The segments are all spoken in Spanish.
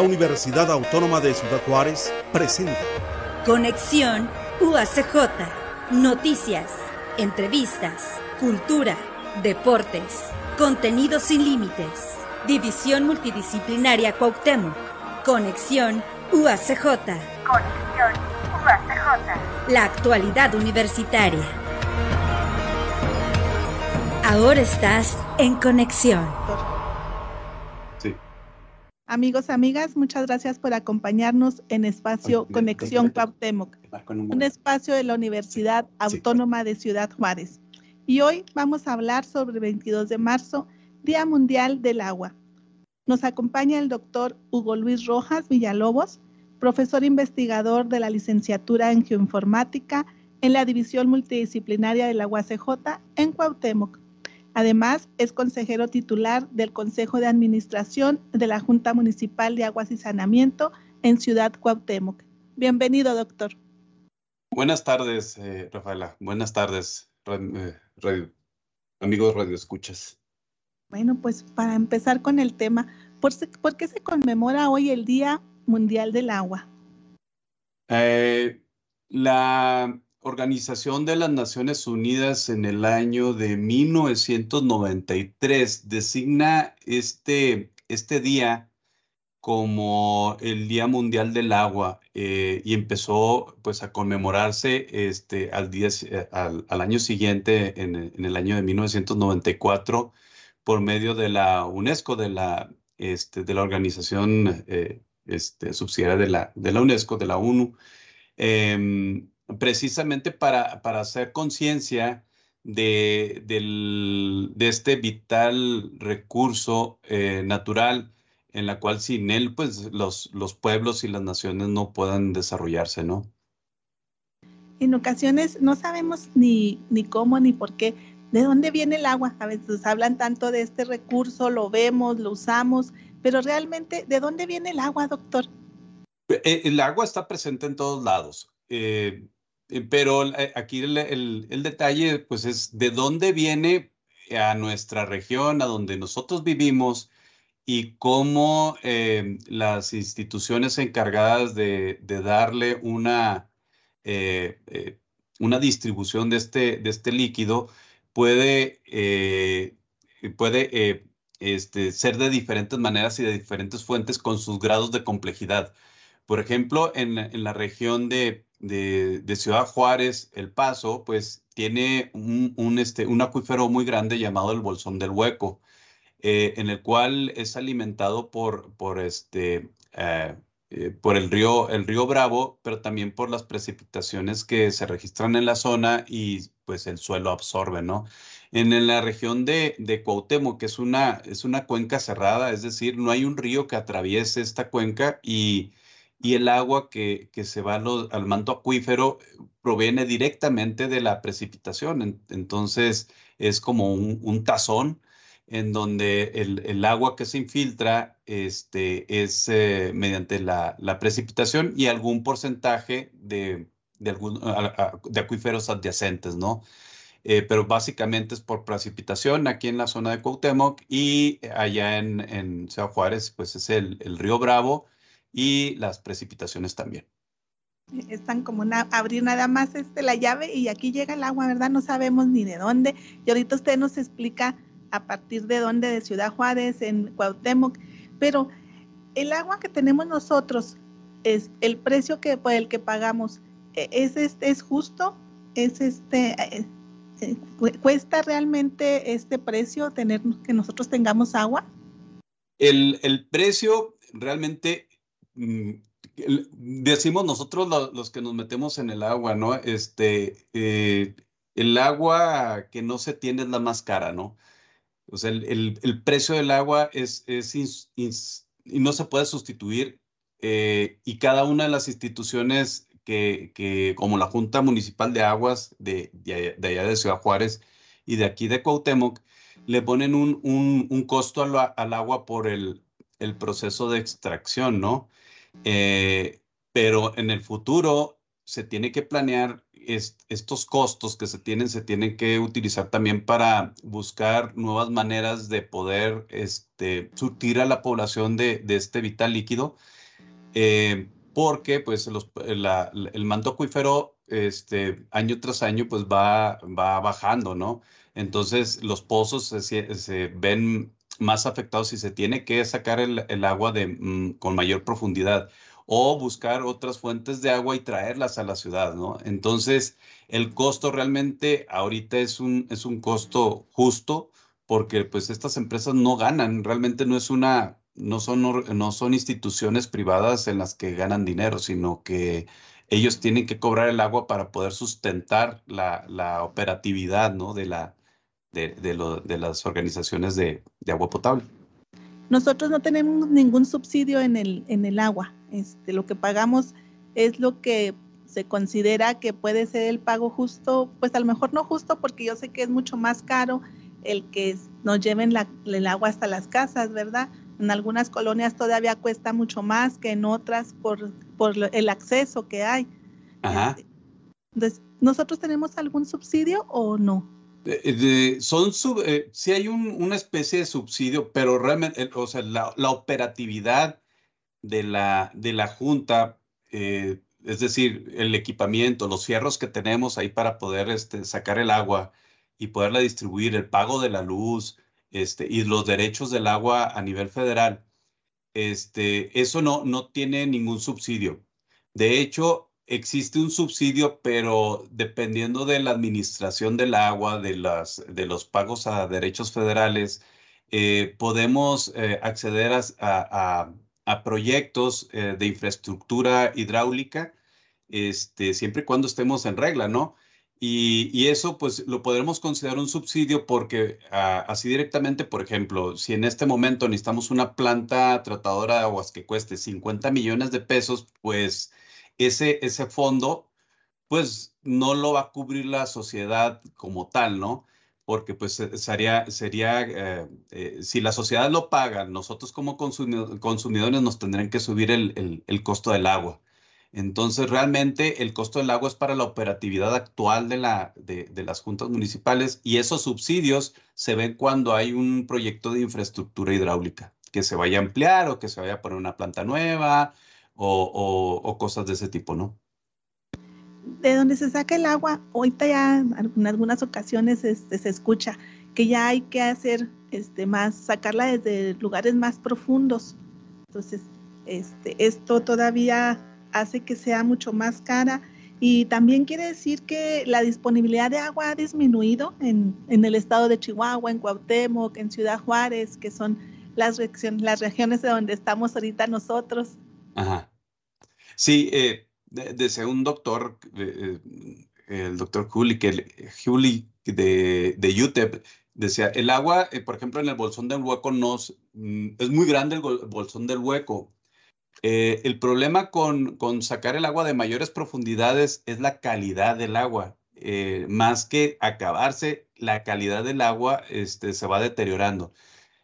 la Universidad Autónoma de Ciudad Juárez presenta Conexión UACJ. Noticias, entrevistas, cultura, deportes, contenido sin límites. División Multidisciplinaria Cuauhtémoc. Conexión UACJ. Conexión UACJ. La actualidad universitaria. Ahora estás en conexión. Amigos, amigas, muchas gracias por acompañarnos en espacio Conexión Cuauhtémoc, un espacio de la Universidad Autónoma de Ciudad Juárez. Y hoy vamos a hablar sobre el 22 de marzo, Día Mundial del Agua. Nos acompaña el doctor Hugo Luis Rojas Villalobos, profesor investigador de la licenciatura en Geoinformática en la División Multidisciplinaria de la UACJ en Cuauhtémoc. Además, es consejero titular del Consejo de Administración de la Junta Municipal de Aguas y Saneamiento en Ciudad Cuauhtémoc. Bienvenido, doctor. Buenas tardes, eh, Rafaela. Buenas tardes, eh, amigos Radio Escuchas. Bueno, pues para empezar con el tema, ¿por, ¿por, qué se conmemora hoy el Día Mundial del Agua? Eh, la Organización de las Naciones Unidas en el año de 1993 designa este, este día como el Día Mundial del Agua eh, y empezó pues a conmemorarse este, al, día, al, año siguiente, en, el año de 1994, por medio de la UNESCO, de la, este, de la organización eh, este, subsidiaria de la, de la UNESCO, de la ONU. Em, precisamente para, hacer conciencia de, este vital recurso eh, natural en la cual sin él, pues los, los pueblos y las naciones no puedan desarrollarse, ¿no? En ocasiones no sabemos ni, ni cómo ni por qué, de dónde viene el agua. A veces hablan tanto de este recurso, lo vemos, lo usamos, pero realmente, ¿de dónde viene el agua, doctor? Eh, el agua está presente en todos lados. Eh, eh, pero eh, aquí el, detalle, pues, es de dónde viene a nuestra región, a donde nosotros vivimos y cómo eh, las instituciones encargadas de, darle una, una distribución de este, de este líquido puede, puede este, ser de diferentes maneras y de diferentes fuentes con sus grados de complejidad. Por ejemplo, en, en la región de de, Ciudad Juárez, El Paso, pues tiene un, este, un acuífero muy grande llamado el Bolsón del Hueco, eh, en el cual es alimentado por, por, este, eh, eh, por el, río, el río Bravo, pero también por las precipitaciones que se registran en la zona y pues el suelo absorbe, ¿no? En, la región de, de Cuauhtémoc, que es una, es una cuenca cerrada, es decir, no hay un río que atraviese esta cuenca y y el agua que, se va al manto acuífero proviene directamente de la precipitación. entonces es como un, tazón en donde el, agua que se infiltra este, es eh, mediante la, precipitación y algún porcentaje de, de, de acuíferos adyacentes, ¿no? Eh, pero básicamente es por precipitación aquí en la zona de Cuauhtémoc y allá en, en Juárez, pues es el, el río Bravo y las precipitaciones también. Están como una, abrir nada más este, la llave y aquí llega el agua, ¿verdad? No sabemos ni de dónde. Y ahorita usted nos explica a partir de dónde, de Ciudad Juárez, en Cuauhtémoc. Pero el agua que tenemos nosotros, es el precio que, por el que pagamos, e, ¿es, este, es justo? ¿Es este, eh, eh, ¿Cuesta realmente este precio tener que nosotros tengamos agua? El, el precio realmente decimos nosotros los, que nos metemos en el agua, ¿no? Este, eh, el agua que no se tiene es la más cara, ¿no? O sea, el, precio del agua es, es y no se puede sustituir. Eh, y cada una de las instituciones que, que, como la Junta Municipal de Aguas de, de, allá de Ciudad Juárez y de aquí de Cuauhtémoc, le ponen un, un, un costo al, al, agua por el, el proceso de extracción, ¿no? Eh, pero en el futuro se tiene que planear estos costos que se tienen se tienen que utilizar también para buscar nuevas maneras de poder este, surtir a la población de, este vital líquido, eh, porque pues el manto acuífero este, año tras año pues va, va bajando, ¿no? Entonces los pozos se, ven más afectados y se tiene que sacar el, agua de, mm, con mayor profundidad o buscar otras fuentes de agua y traerlas a la ciudad, ¿no? Entonces, el costo realmente ahorita es un, es un costo justo porque pues estas empresas no ganan, realmente no es una, no son, no son instituciones privadas en las que ganan dinero, sino que ellos tienen que cobrar el agua para poder sustentar la, la operatividad, ¿no? De, la, de, de, lo, de las organizaciones de, de agua potable. Nosotros no tenemos ningún subsidio en el, en el agua. Este, lo que pagamos es lo que se considera que puede ser el pago justo, pues a lo mejor no justo porque yo sé que es mucho más caro el que nos lleven el agua hasta las casas, ¿verdad? En algunas colonias todavía cuesta mucho más que en otras por, por el acceso que hay. Ajá. Este, entonces, ¿nosotros tenemos algún subsidio o no? Son eh, sí hay una especie de subsidio, pero realmente, o sea, la, operatividad de la, de la Junta, eh, es decir, el equipamiento, los fierros que tenemos ahí para poder este, sacar el agua y poderla distribuir, el pago de la luz este, y los derechos del agua a nivel federal, este, eso no, no tiene ningún subsidio. De hecho, existe un subsidio, pero dependiendo de la administración del agua, de, las, de los pagos a derechos federales, eh, podemos eh, acceder a, proyectos eh, de infraestructura hidráulica, este, siempre y cuando estemos en regla, ¿no? Y, eso, pues, lo podremos considerar un subsidio porque ah, así directamente, por ejemplo, si en este momento necesitamos una planta tratadora de aguas que cueste 50 millones de pesos, pues ese, ese fondo, pues no lo va a cubrir la sociedad como tal, ¿no? Porque pues sería, sería eh, eh, si la sociedad lo paga, nosotros como consumidores nos tendrían que subir el, el, costo del agua. Entonces, realmente el costo del agua es para la operatividad actual de, la, de, de, las juntas municipales y esos subsidios se ven cuando hay un proyecto de infraestructura hidráulica que se vaya a ampliar o que se vaya a poner una planta nueva o, cosas de ese tipo, ¿no? De donde se saca el agua, ahorita ya en algunas ocasiones este, se escucha que ya hay que hacer este, más, sacarla desde lugares más profundos. Entonces, este, esto todavía hace que sea mucho más cara y también quiere decir que la disponibilidad de agua ha disminuido en, en el estado de Chihuahua, en Cuauhtémoc, en Ciudad Juárez, que son las, las regiones de donde estamos ahorita nosotros. Ajá. Sí, eh, desde un doctor, eh, el doctor Juli de, de UTEP, decía, el agua, eh, por ejemplo, en el bolsón del hueco no mm, es muy grande el bolsón del hueco. el problema con, con, sacar el agua de mayores profundidades es la calidad del agua. más que acabarse, la calidad del agua este, se va deteriorando.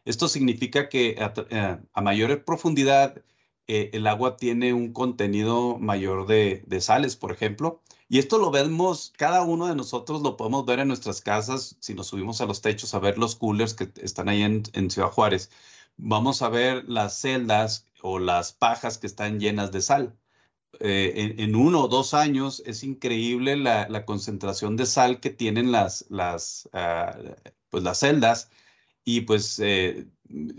Esto significa que a, a mayor profundidad eh, el agua tiene un contenido mayor de, sales, por ejemplo. Y esto lo vemos, cada uno de nosotros lo podemos ver en nuestras casas, si nos subimos a los techos a ver los coolers que están ahí en, Ciudad Juárez. Vamos a ver las celdas o las pajas que están llenas de sal. Eh, en, uno o dos años es increíble la, concentración de sal que tienen las, las, ah, pues las celdas y pues eh,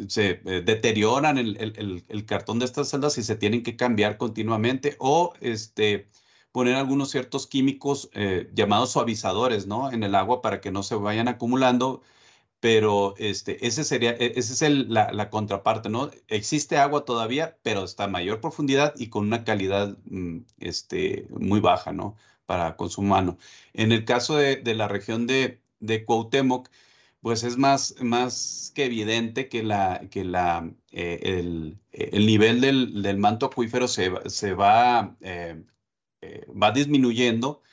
se eh, deterioran el, cartón de estas celdas y se tienen que cambiar continuamente o este, poner algunos ciertos químicos eh, llamados suavizadores ¿no? en el agua para que no se vayan acumulando. Pero este, ese sería, e, esa es la, contraparte, ¿no? Existe agua todavía, pero está a mayor profundidad y con una calidad mm, este, muy baja, ¿no? Para consumo humano. En el caso de, la región de, de Cuauhtémoc, pues es más, más que evidente que, la, que la, eh, el, el, nivel del, del, manto acuífero se, se va, eh, eh, va disminuyendo,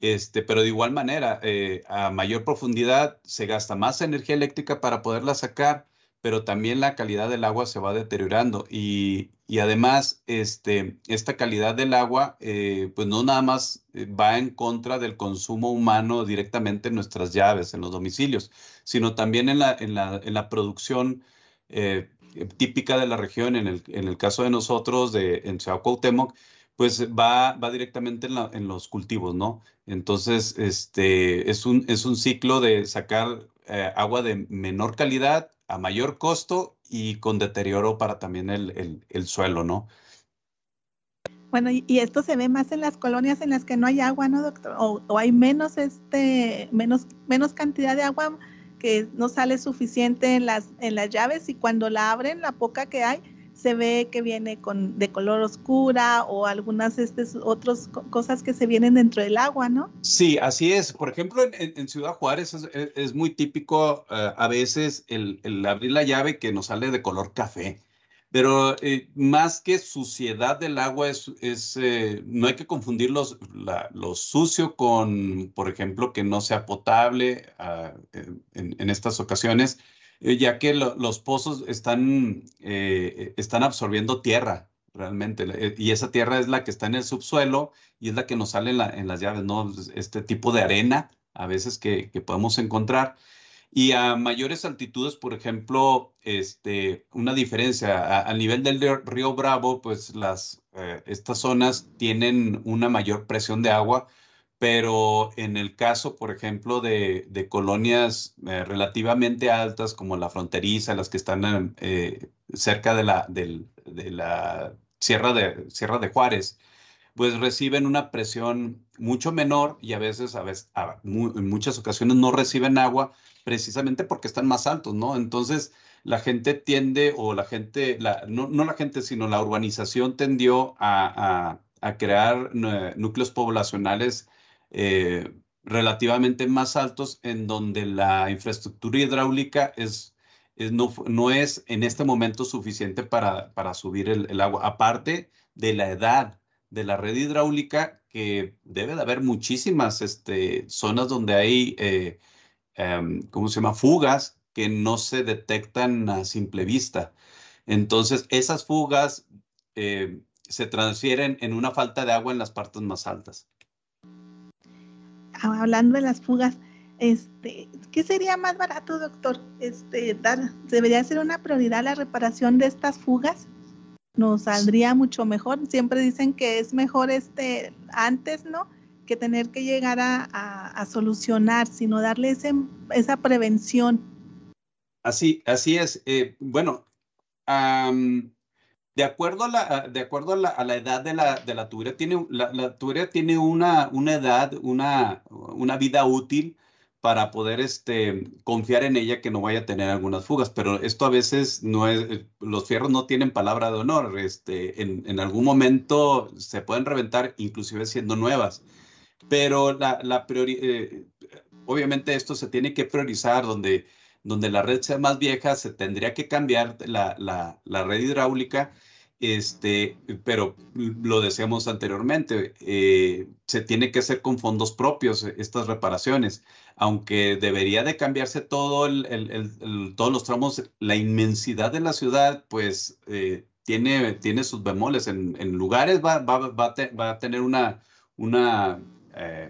este, pero de igual manera, a mayor profundidad se gasta más energía eléctrica para poderla sacar, pero también la calidad del agua se va deteriorando y, además este, esta calidad del agua eh, pues no nada más eh, va en contra del consumo humano directamente en nuestras llaves, en los domicilios, sino también en la, en la, en la producción eh, típica de la región, en el, en el caso de nosotros, de, en Ciudad Cuauhtémoc, pues va, va directamente en, en, los cultivos, ¿no? Entonces, este, es, un, es un ciclo de sacar agua de menor calidad a mayor costo y con deterioro para también el, el, suelo, ¿no? Bueno, y, esto se ve más en las colonias en las que no hay agua, ¿no, doctor? O, o, hay menos, este, menos, menos cantidad de agua que no sale suficiente en las, en las llaves y cuando la abren, la poca que hay, se ve que viene con, de color oscura o algunas este, otras cosas que se vienen dentro del agua, ¿no? Sí, así es. Por ejemplo, en, Ciudad Juárez es, muy típico eh, a veces el, abrir la llave que nos sale de color café. Pero eh, más que suciedad del agua, es, eh, no hay que confundir los, lo sucio con, por ejemplo, que no sea potable ah, en, en, estas ocasiones. Eh, ya que los pozos están, eh, están absorbiendo tierra realmente, eh, y esa tierra es la que está en el subsuelo y es la que nos sale en, las llaves, ¿no? Este tipo de arena a veces que, podemos encontrar. Y a mayores altitudes, por ejemplo, este, una diferencia, al nivel del río Bravo, pues las, estas zonas tienen una mayor presión de agua, pero en el caso, por ejemplo, de, colonias eh, relativamente altas como la fronteriza, las que están eh, cerca de la, de la Sierra, de, Sierra de Juárez, pues reciben una presión mucho menor y a veces, a veces en muchas ocasiones no reciben agua precisamente porque están más altos, ¿no? Entonces, la gente tiende, o la gente, la, no, la gente, sino la urbanización tendió a, a crear núcleos poblacionales eh, relativamente más altos en donde la infraestructura hidráulica es, no, no, es en este momento suficiente para, para subir el, agua. Aparte de la edad de la red hidráulica, que debe de haber muchísimas este, zonas donde hay, eh, em, ¿cómo se llama?, fugas que no se detectan a simple vista. Entonces, esas fugas eh, se transfieren en una falta de agua en las partes más altas hablando de las fugas, este, ¿qué sería más barato, doctor? Este, dar, debería ser una prioridad la reparación de estas fugas. Nos saldría mucho mejor. Siempre dicen que es mejor este antes, ¿no? Que tener que llegar a, solucionar, sino darle esa prevención. Así, así es. Eh, bueno, de acuerdo a la, de acuerdo a la, edad de la, de la tubería, tiene, la, tubería tiene una, una edad, una, una vida útil para poder este, confiar en ella que no vaya a tener algunas fugas, pero esto a veces no es, los fierros no tienen palabra de honor, este, en, en algún momento se pueden reventar inclusive siendo nuevas, pero la, la eh, obviamente esto se tiene que priorizar donde, donde la red sea más vieja, se tendría que cambiar la, la, la red hidráulica este, pero lo decíamos anteriormente, eh, se tiene que hacer con fondos propios eh, estas reparaciones, aunque debería de cambiarse todo el, todos los tramos, la inmensidad de la ciudad, pues eh, tiene, tiene sus bemoles. En, lugares va, va, va, a tener una, una,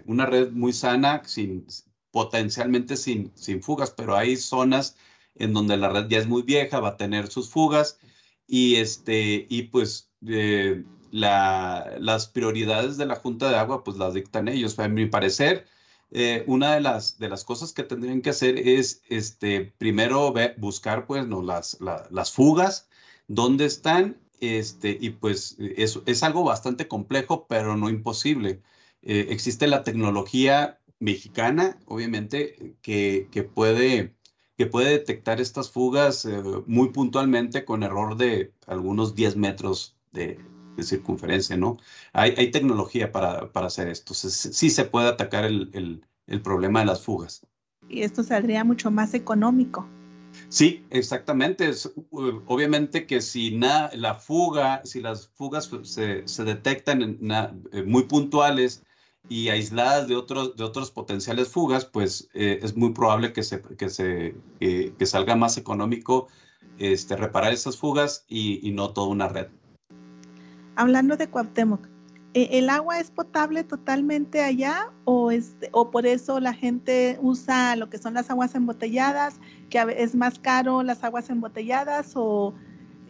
una red muy sana, sin, potencialmente sin, sin fugas, pero hay zonas en donde la red ya es muy vieja, va a tener sus fugas y, este, y pues eh, la, las prioridades de la Junta de Agua pues las dictan ellos. A mi parecer, eh, una de las, de las cosas que tendrían que hacer es este, primero buscar pues no, las, las fugas, dónde están, este, y pues es, es algo bastante complejo, pero no imposible. Eh, existe la tecnología mexicana, obviamente, que, que puede que puede detectar estas fugas eh, muy puntualmente con error de algunos 10 metros de, circunferencia, ¿no? Hay, tecnología para, hacer esto. sí se puede atacar el, problema de las fugas. Y esto saldría mucho más económico. Sí, exactamente. obviamente que si la fuga, si las fugas se, se detectan eh, muy puntuales y aisladas de otros, de otros potenciales fugas, pues eh, es muy probable que, se, que, se, que salga más económico este, reparar esas fugas y, no toda una red. Hablando de Cuauhtémoc, ¿e, ¿el agua es potable totalmente allá o, este, o por eso la gente usa lo que son las aguas embotelladas, que es más caro las aguas embotelladas o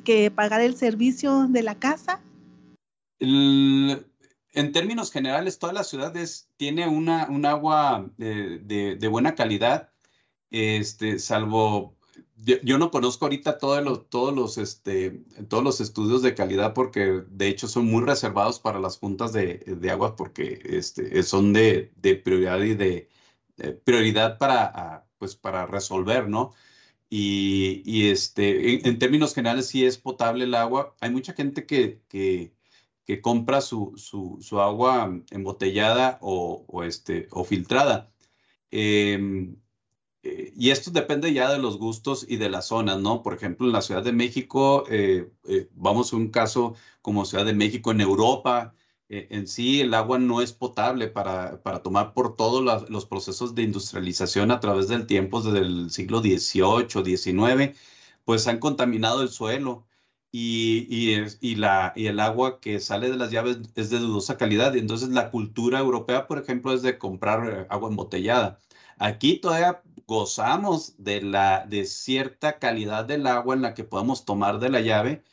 que pagar el servicio de la casa? En términos generales, todas las ciudades tienen una, un agua de, de, buena calidad, este, salvo yo, no conozco ahorita todos los, todos, los, este, todos los estudios de calidad porque de hecho son muy reservados para las juntas de, de agua porque este, son de, prioridad y de, prioridad para, pues, para resolver, ¿no? Y, y este, en, términos generales sí es potable el agua. Hay mucha gente que, que compra su, su, su, agua embotellada o, este, o filtrada. Eh, eh, y esto depende ya de los gustos y de las zonas, ¿no? Por ejemplo, en la Ciudad de México, eh, eh, vamos a un caso como Ciudad de México en Europa, en sí el agua no es potable para, para tomar por todos los procesos de industrialización a través del tiempo, desde el siglo XVIII, XIX, pues han contaminado el suelo. Y, y, y, la, y el agua que sale de las llaves es de dudosa calidad. Y entonces la cultura europea, por ejemplo, es de comprar agua embotellada. Aquí todavía gozamos de, la, de cierta calidad del agua en la que podemos tomar de la llave,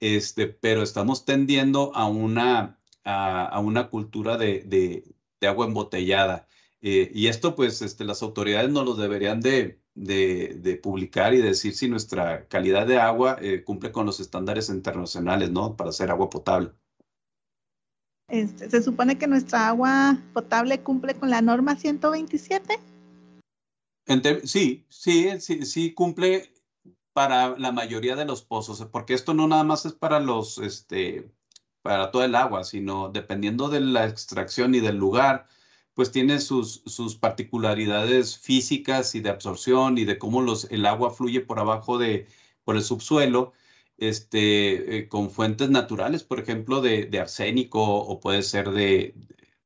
este, pero estamos tendiendo a una, a, una cultura de, de, agua embotellada. Eh, y esto, pues, este, las autoridades no lo deberían de, de, publicar y decir si nuestra calidad de agua eh, cumple con los estándares internacionales, ¿no? Para hacer agua potable. Este, se supone que nuestra agua potable cumple con la norma 127 sí, sí, sí, sí cumple para la mayoría de los pozos, porque esto no nada más es para los, este, para todo el agua, sino dependiendo de la extracción y del lugar, pues tiene sus, sus particularidades físicas y de absorción y de cómo los, el agua fluye por abajo de, por el subsuelo, este, eh, con fuentes naturales, por ejemplo, de, de arsénico o puede ser de,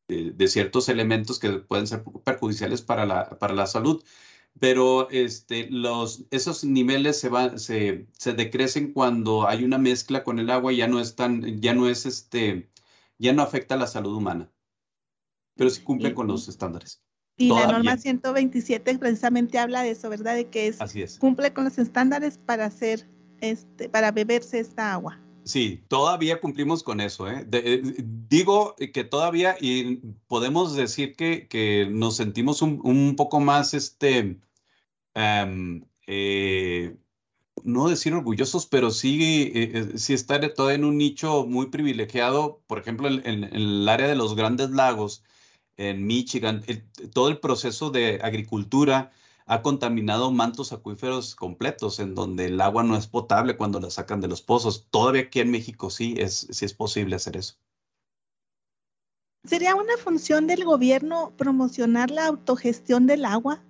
de, ciertos elementos que pueden ser perjudiciales para la, para la salud. Pero este, los, esos niveles se, van, se, se, decrecen cuando hay una mezcla con el agua y ya no es tan, ya no es este, ya no afecta a la salud humana, pero sí cumple con los estándares. Y la norma 127 precisamente habla de eso, ¿verdad? De que es, Así es. cumple con los estándares para hacer, este, para beberse esta agua. Sí, todavía cumplimos con eso. ¿eh? eh digo que todavía y podemos decir que, que nos sentimos un, un, poco más, este, um, eh, no decir orgullosos, pero sí, eh, eh, sí estar todavía en un nicho muy privilegiado. Por ejemplo, en, en el área de los grandes lagos, en Michigan, todo el proceso de agricultura ha contaminado mantos acuíferos completos en donde el agua no es potable cuando la sacan de los pozos. Todavía aquí en México sí es, sí es posible hacer eso. ¿Sería una función del gobierno promocionar la autogestión del agua?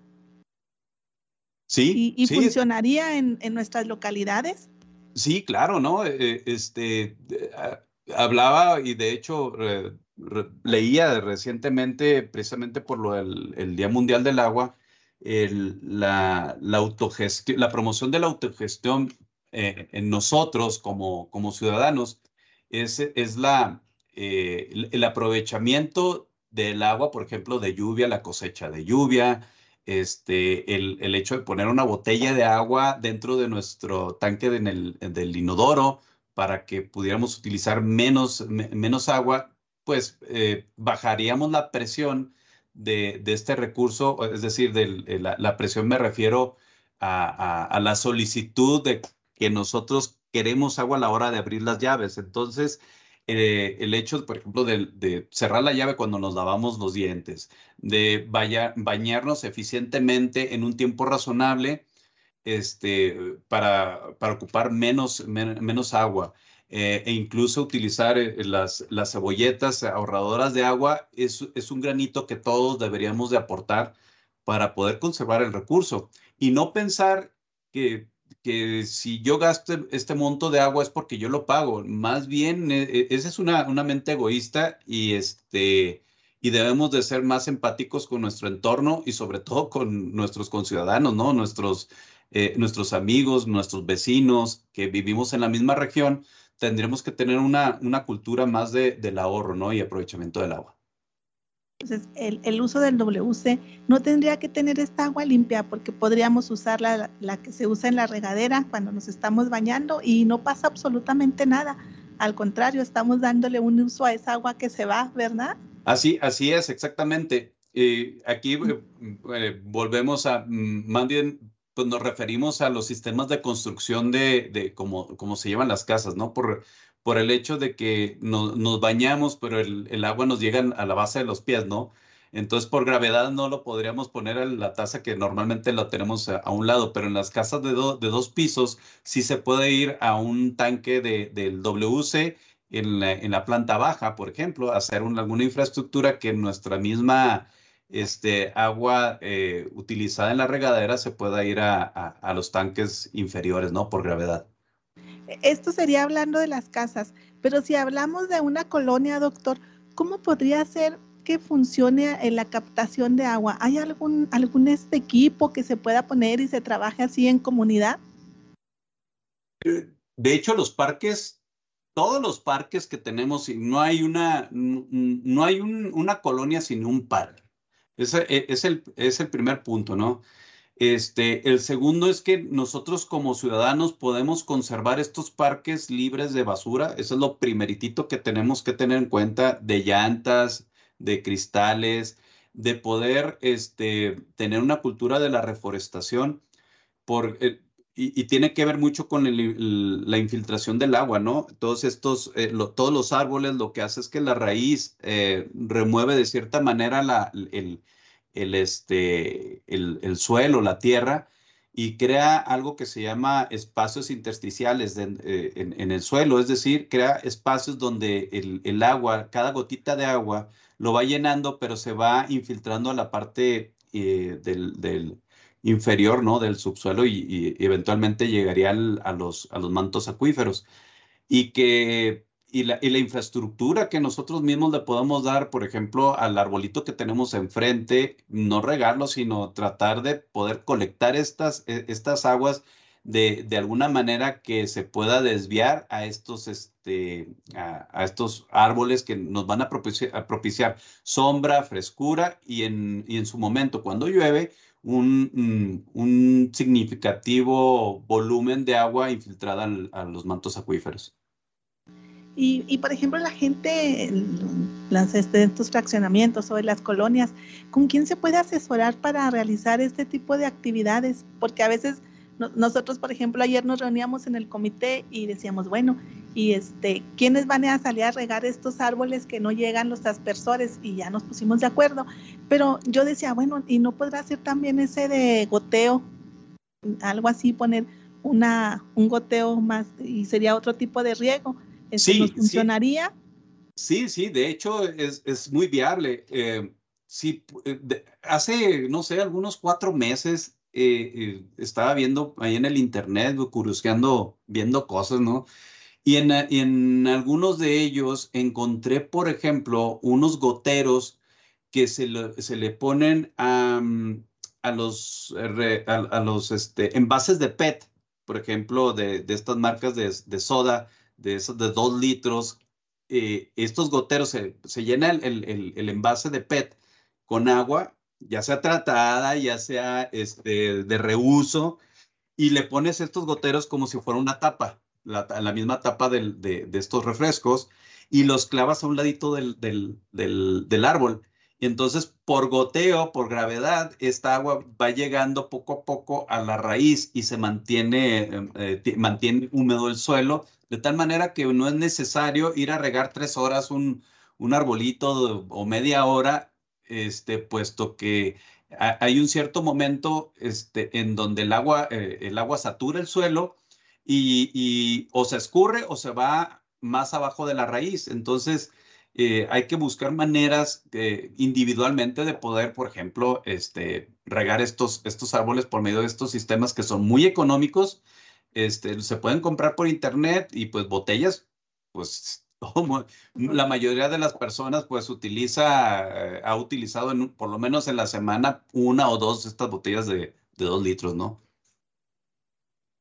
Sí. ¿Y, funcionaría en, nuestras localidades? Sí, claro, ¿no? Eh, eh, este, hablaba y de hecho leía recientemente, precisamente por lo del el Día Mundial del Agua, la, promoción de la autogestión eh, en nosotros como, ciudadanos es, eh, el, aprovechamiento del agua, por ejemplo, de lluvia, la cosecha de lluvia, este, el, hecho de poner una botella de agua dentro de nuestro tanque en el, del inodoro para que pudiéramos utilizar menos agua, pues eh, bajaríamos la presión de, este recurso, es decir, de la, presión me refiero a, la solicitud de que nosotros queremos agua a la hora de abrir las llaves. Entonces, eh, el hecho, por ejemplo, de, cerrar la llave cuando nos lavamos los dientes, de bañarnos eficientemente en un tiempo razonable este, para, para ocupar menos, menos agua. Eh, e incluso utilizar eh, las, las cebolletas ahorradoras de agua es, es un granito que todos deberíamos de aportar para poder conservar el recurso y no pensar que, que si yo gasto este monto de agua es porque yo lo pago. Más bien, eh, esa es una, una mente egoísta y, este, y debemos de ser más empáticos con nuestro entorno y sobre todo con nuestros conciudadanos, ¿no? Nuestros, eh, nuestros amigos, nuestros vecinos que vivimos en la misma región, tendríamos que tener una, una cultura más de, del ahorro ¿no? y aprovechamiento del agua. Entonces, el, el, uso del WC no tendría que tener esta agua limpia porque podríamos usar la, la, que se usa en la regadera cuando nos estamos bañando y no pasa absolutamente nada. Al contrario, estamos dándole un uso a esa agua que se va, ¿verdad? Así, así es, exactamente. Y aquí eh, eh, volvemos a, mm, más bien, pues nos referimos a los sistemas de construcción de, de cómo se llevan las casas, ¿no? Por, el hecho de que nos bañamos, pero el, agua nos llega a la base de los pies, ¿no? Entonces, por gravedad no lo podríamos poner en la taza que normalmente lo tenemos a, a un lado, pero en las casas de, do, de, dos pisos sí se puede ir a un tanque de, del WC en la, en la, planta baja, por ejemplo, hacer un, alguna infraestructura que nuestra misma este, agua eh, utilizada en la regadera se pueda ir a, a, a los tanques inferiores, ¿no? Por gravedad. Esto sería hablando de las casas, pero si hablamos de una colonia, doctor, ¿cómo podría ser que funcione en la captación de agua? ¿Hay algún, algún este equipo que se pueda poner y se trabaje así en comunidad? De hecho, los parques, todos los parques que tenemos, no hay una, no hay un, una colonia sin un parque. Ese es el, es el primer punto, ¿no? Este, el segundo es que nosotros como ciudadanos podemos conservar estos parques libres de basura. Eso es lo primeritito que tenemos que tener en cuenta de llantas, de cristales, de poder este, tener una cultura de la reforestación. Por, eh, y, tiene que ver mucho con la infiltración del agua, ¿no? Todos estos, eh, todos los árboles lo que hace es que la raíz eh, remueve de cierta manera la, el, el, este, el, el, suelo, la tierra, y crea algo que se llama espacios intersticiales eh, en, en, el suelo, es decir, crea espacios donde el, agua, cada gotita de agua, lo va llenando, pero se va infiltrando a la parte del, inferior, ¿no? Del subsuelo y, eventualmente llegaría al, a, los, a los mantos acuíferos. Y que y la, y la, infraestructura que nosotros mismos le podemos dar, por ejemplo, al arbolito que tenemos enfrente, no regarlo, sino tratar de poder colectar estas, e, estas aguas de, de alguna manera que se pueda desviar a estos, este, a, estos árboles que nos van a propiciar, propiciar, sombra, frescura y en, y en su momento, cuando llueve, un, un significativo volumen de agua infiltrada a los mantos acuíferos. Y, y, por ejemplo, la gente, las, este, estos fraccionamientos o las colonias, ¿con quién se puede asesorar para realizar este tipo de actividades? Porque a veces no, nosotros, por ejemplo, ayer nos reuníamos en el comité y decíamos, bueno, y este, ¿quiénes van a salir a regar estos árboles que no llegan los aspersores? Y ya nos pusimos de acuerdo. Pero yo decía, bueno, ¿y no podrá ser también ese de goteo? Algo así, poner una, un goteo más y sería otro tipo de riego sí, funcionaría? Sí, sí, de hecho es, es muy viable. Eh, sí, de, hace, no sé, algunos cuatro meses eh, eh, estaba viendo ahí en el internet, curioseando, viendo cosas, ¿no? Y en, y en algunos de ellos encontré, por ejemplo, unos goteros que se, le, se le ponen a, a los, a, a, los este, envases de PET, por ejemplo, de, de estas marcas de, de soda, de esos de dos litros, eh, estos goteros se, se llena el, el, el, envase de PET con agua, ya sea tratada, ya sea este, de reuso, y le pones estos goteros como si fuera una tapa, la, la misma tapa del, de, de, estos refrescos, y los clavas a un ladito del, del, del árbol. Y entonces, por goteo, por gravedad, esta agua va llegando poco a poco a la raíz y se mantiene, eh, mantiene húmedo el suelo, de tal manera que no es necesario ir a regar tres horas un, un arbolito o media hora, este, puesto que hay un cierto momento este, en donde el agua, eh, el agua satura el suelo y, y o se escurre o se va más abajo de la raíz. Entonces, eh, hay que buscar maneras eh, individualmente de poder, por ejemplo, este, regar estos, estos árboles por medio de estos sistemas que son muy económicos. Este, se pueden comprar por internet y pues botellas, pues la mayoría de las personas pues utiliza, eh, ha utilizado en, por lo menos en la semana una o dos de estas botellas de, de dos litros, ¿no?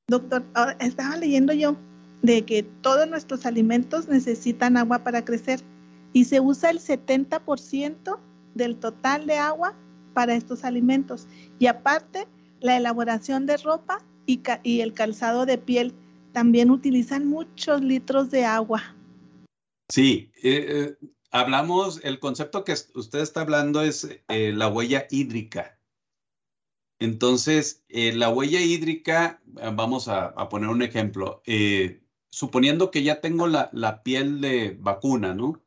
Doctor, estaba leyendo yo de que todos nuestros alimentos necesitan agua para crecer y se usa el 70% del total de agua para estos alimentos. Y aparte, la elaboración de ropa y, el calzado de piel también utilizan muchos litros de agua. Sí, eh, eh, hablamos, el concepto que usted está hablando es eh, la huella hídrica. Entonces, la huella hídrica, vamos a, poner un ejemplo. suponiendo que ya tengo la, piel de vacuna, ¿no?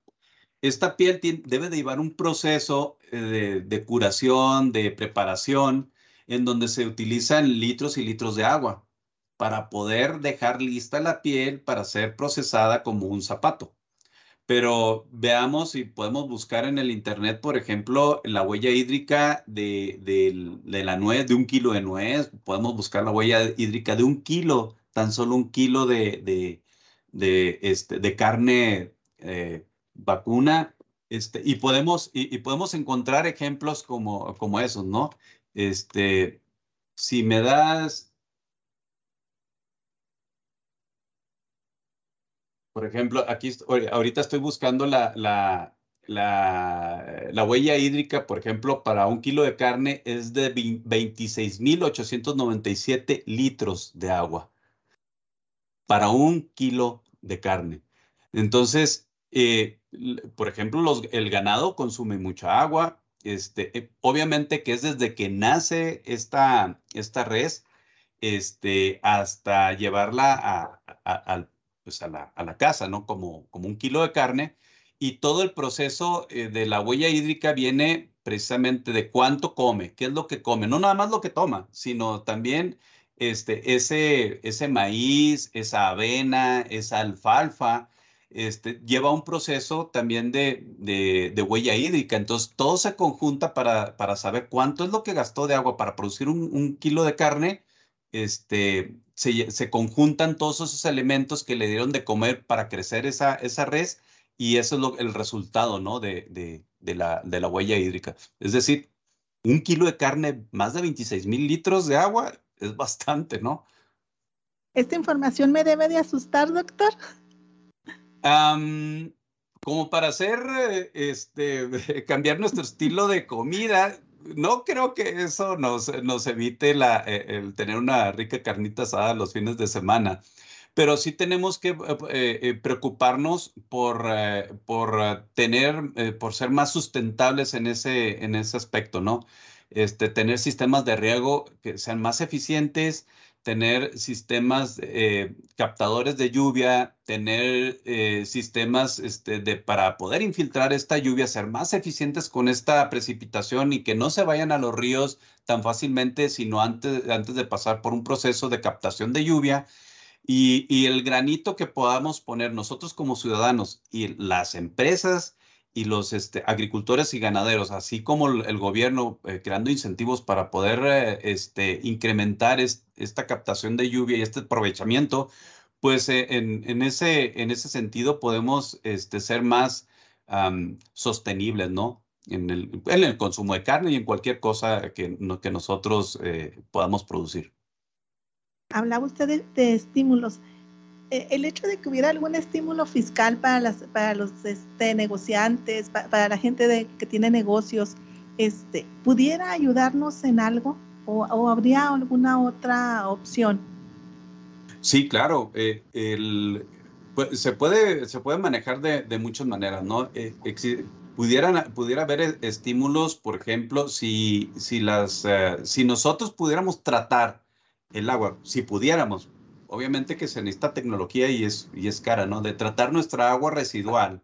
Esta piel debe de llevar un proceso de curación, de preparación, en donde se utilizan litros y litros de agua para poder dejar lista la piel para ser procesada como un zapato. Pero veamos si podemos buscar en el internet, por ejemplo, la huella hídrica de, la nuez, de un kilo de nuez. Podemos buscar la huella hídrica de un kilo, tan solo un kilo de, este, carne eh, vacuna. Este, y, podemos, y, podemos encontrar ejemplos como, como esos, ¿no? Este, si me das Por ejemplo, aquí ahorita estoy buscando la, la, la, huella hídrica, por ejemplo, para un kilo de carne es de 26.897 litros de agua para un kilo de carne. Entonces, eh, por ejemplo, el ganado consume mucha agua. Este, eh, obviamente que es desde que nace esta, esta res este, hasta llevarla pues a la, casa, ¿no? Como, como un kilo de carne. Y todo el proceso eh, de la huella hídrica viene precisamente de cuánto come, qué es lo que come, no nada más lo que toma, sino también este, ese, ese maíz, esa avena, esa alfalfa, este, lleva un proceso también de, huella hídrica. Entonces, todo se conjunta para, saber cuánto es lo que gastó de agua para producir un, kilo de carne este, se, conjuntan todos esos elementos que le dieron de comer para crecer esa, res y eso es el resultado de, la, de la huella hídrica. Es decir, un kilo de carne, más de 26 mil litros de agua, es bastante, ¿no? ¿Esta información me debe de asustar, doctor? Como para hacer, eh, este, cambiar nuestro estilo de comida, no creo que eso nos, nos evite la, eh, el tener una rica carnita asada los fines de semana, pero sí tenemos que eh, eh, preocuparnos por, por tener, por ser más sustentables en ese, en ese aspecto, ¿no? Este, tener sistemas de riego que sean más eficientes, tener sistemas eh, captadores de lluvia, tener eh, sistemas este, de, para poder infiltrar esta lluvia, ser más eficientes con esta precipitación y que no se vayan a los ríos tan fácilmente, sino antes, antes de pasar por un proceso de captación de lluvia. Y, y el granito que podamos poner nosotros como ciudadanos y las empresas y los este, agricultores y ganaderos, así como el, gobierno eh, creando incentivos para poder eh, este, incrementar esta captación de lluvia y este aprovechamiento, pues eh, en, ese, en ese sentido podemos este, ser más sostenibles, ¿no? En el, en el, consumo de carne y en cualquier cosa que, que nosotros podamos producir. Hablaba usted de estímulos. Eh, el hecho de que hubiera algún estímulo fiscal para, las, para los este, negociantes, para, la gente que tiene negocios, este, ¿pudiera ayudarnos en algo o, habría alguna otra opción? Sí, claro. Eh, pues, se, puede, manejar de, muchas maneras. Eh, pudiera haber estímulos, por ejemplo, si, si, las, si nosotros pudiéramos tratar el agua, si pudiéramos, obviamente que se necesita tecnología y es, y es cara, ¿no? De tratar nuestra agua residual.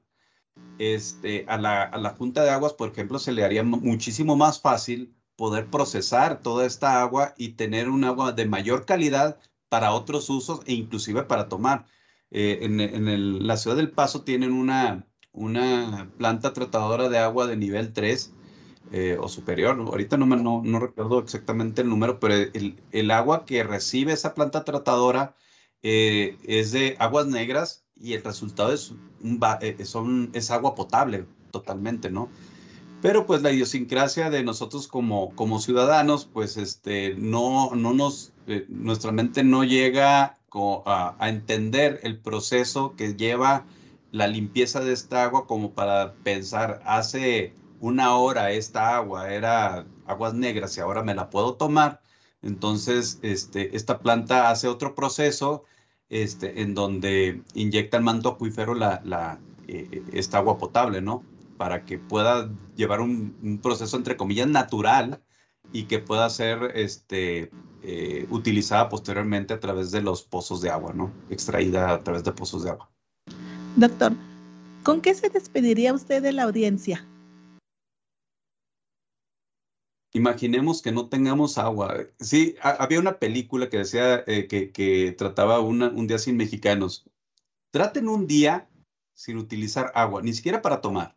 Este, a, la, a la Junta de Aguas, por ejemplo, se le haría muchísimo más fácil poder procesar toda esta agua y tener un agua de mayor calidad para otros usos e inclusive para tomar. Eh, en, en la ciudad del Paso tienen una, una planta tratadora de agua de nivel 3 eh, o superior. Ahorita no, no, no, recuerdo exactamente el número, pero el, el, agua que recibe esa planta tratadora eh, es de aguas negras y el resultado es, un, eh, es agua potable totalmente, ¿no? Pero pues la idiosincrasia de nosotros como, como ciudadanos, pues este, no, no nos, nuestra mente no llega a, a, entender el proceso que lleva la limpieza de esta agua como para pensar, hace una hora esta agua era aguas negras y ahora me la puedo tomar. Entonces, este, esta planta hace otro proceso este, en donde inyecta el manto acuífero la eh, esta agua potable, ¿no? Para que pueda llevar un, proceso, entre comillas, natural y que pueda ser este, eh, utilizada posteriormente a través de los pozos de agua, ¿no? Extraída a través de pozos de agua. Doctor, ¿con qué se despediría usted de la audiencia? Imaginemos que no tengamos agua. Sí, había una película que decía eh, que, trataba un día sin mexicanos. Traten un día sin utilizar agua, ni siquiera para tomar.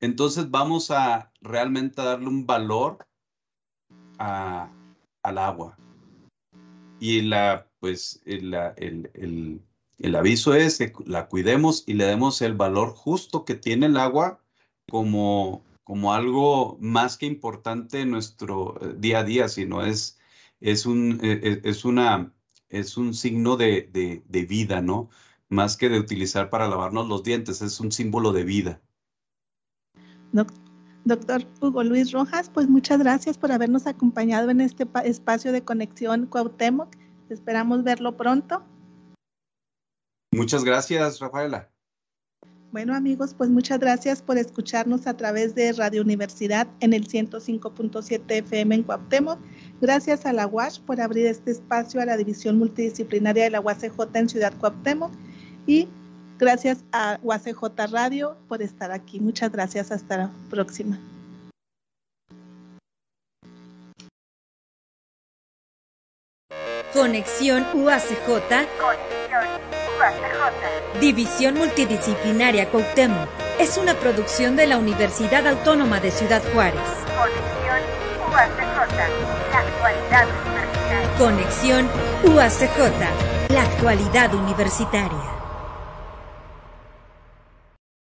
Entonces vamos a realmente darle un valor a, al agua. Y la, pues, el, el, el aviso es que la cuidemos y le demos el valor justo que tiene el agua como como algo más que importante en nuestro eh, día a día, sino es, es, un, eh, eh, es, una, es un signo de, de, vida, ¿no? Más que de utilizar para lavarnos los dientes, es un símbolo de vida. Doctor Hugo Luis Rojas, pues muchas gracias por habernos acompañado en este espacio de conexión Cuauhtémoc. Esperamos verlo pronto. Muchas gracias, Rafaela. Bueno amigos, pues muchas gracias por escucharnos a través de Radio Universidad en el 105.7 FM en Cuauhtémoc. Gracias a la UASH por abrir este espacio a la División Multidisciplinaria de la UACJ en Ciudad Cuauhtémoc y gracias a UACJ Radio por estar aquí. Muchas gracias, hasta la próxima. Conexión UACJ. División Multidisciplinaria Cuauhtémoc es una producción de la Universidad Autónoma de Ciudad Juárez. Conexión UACJ, la actualidad universitaria. Conexión UACJ, la actualidad universitaria.